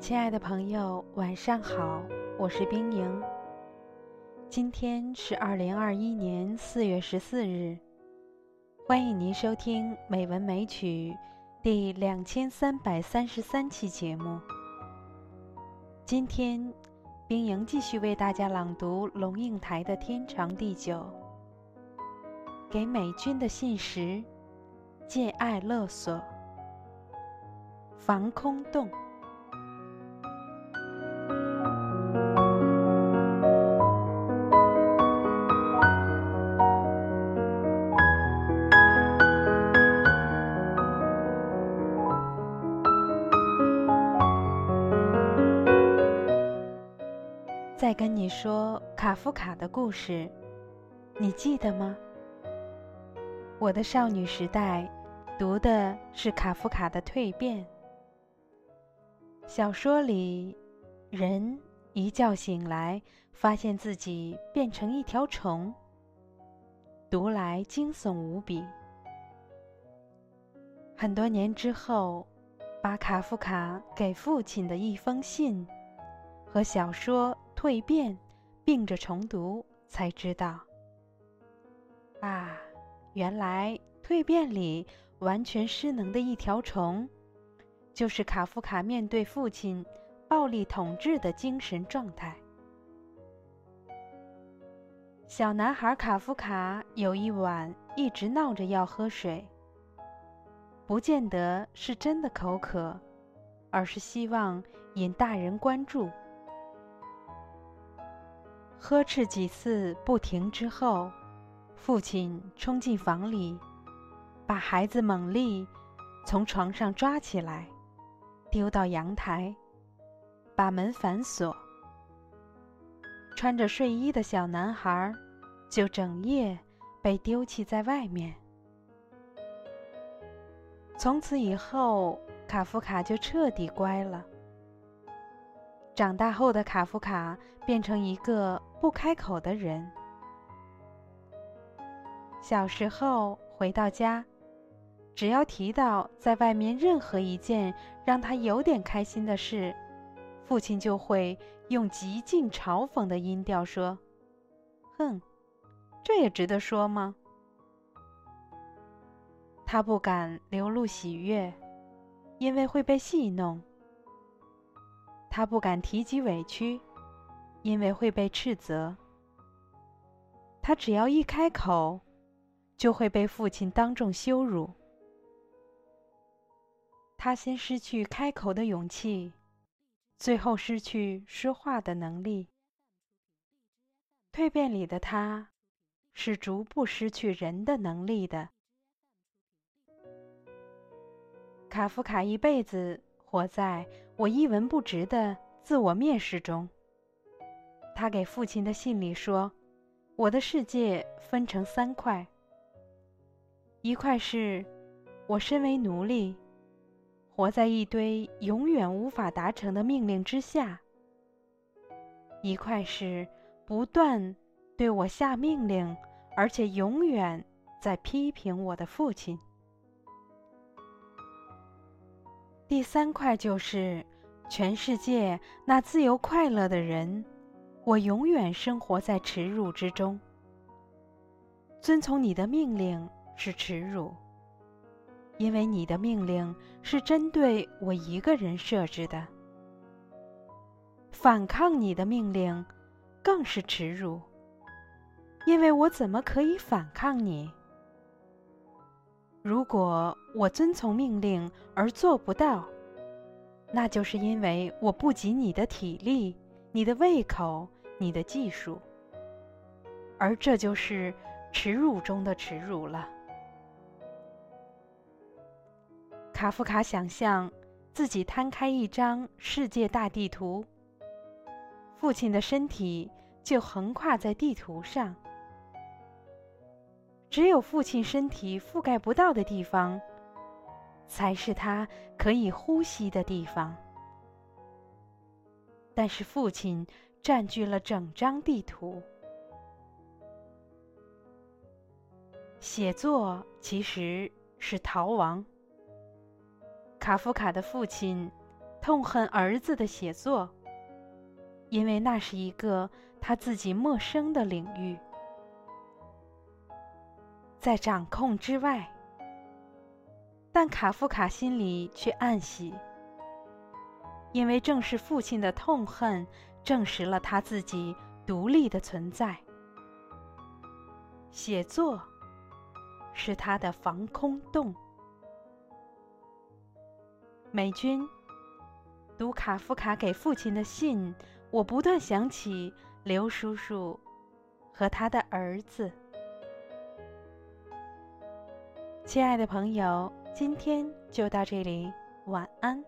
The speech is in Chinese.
亲爱的朋友，晚上好，我是冰莹。今天是二零二一年四月十四日，欢迎您收听《美文美曲》第两千三百三十三期节目。今天，冰莹继续为大家朗读龙应台的《天长地久》。给美军的信时，借爱勒索，防空洞。再跟你说卡夫卡的故事，你记得吗？我的少女时代读的是卡夫卡的《蜕变》。小说里，人一觉醒来，发现自己变成一条虫，读来惊悚无比。很多年之后，把卡夫卡给父亲的一封信和小说。蜕变，并着重读，才知道，啊，原来蜕变里完全失能的一条虫，就是卡夫卡面对父亲暴力统治的精神状态。小男孩卡夫卡有一晚一直闹着要喝水，不见得是真的口渴，而是希望引大人关注。呵斥几次不停之后，父亲冲进房里，把孩子猛力从床上抓起来，丢到阳台，把门反锁。穿着睡衣的小男孩就整夜被丢弃在外面。从此以后，卡夫卡就彻底乖了。长大后的卡夫卡变成一个不开口的人。小时候回到家，只要提到在外面任何一件让他有点开心的事，父亲就会用极尽嘲讽的音调说：“哼，这也值得说吗？”他不敢流露喜悦，因为会被戏弄。他不敢提及委屈，因为会被斥责。他只要一开口，就会被父亲当众羞辱。他先失去开口的勇气，最后失去说话的能力。蜕变里的他，是逐步失去人的能力的。卡夫卡一辈子。活在我一文不值的自我蔑视中。他给父亲的信里说：“我的世界分成三块，一块是我身为奴隶，活在一堆永远无法达成的命令之下；一块是不断对我下命令，而且永远在批评我的父亲。”第三块就是，全世界那自由快乐的人，我永远生活在耻辱之中。遵从你的命令是耻辱，因为你的命令是针对我一个人设置的。反抗你的命令，更是耻辱，因为我怎么可以反抗你？如果我遵从命令而做不到，那就是因为我不及你的体力、你的胃口、你的技术，而这就是耻辱中的耻辱了。卡夫卡想象自己摊开一张世界大地图，父亲的身体就横跨在地图上。只有父亲身体覆盖不到的地方，才是他可以呼吸的地方。但是父亲占据了整张地图。写作其实是逃亡。卡夫卡的父亲痛恨儿子的写作，因为那是一个他自己陌生的领域，在掌控之外。但卡夫卡心里却暗喜，因为正是父亲的痛恨，证实了他自己独立的存在。写作是他的防空洞。美军读卡夫卡给父亲的信，我不断想起刘叔叔和他的儿子。亲爱的朋友。今天就到这里，晚安。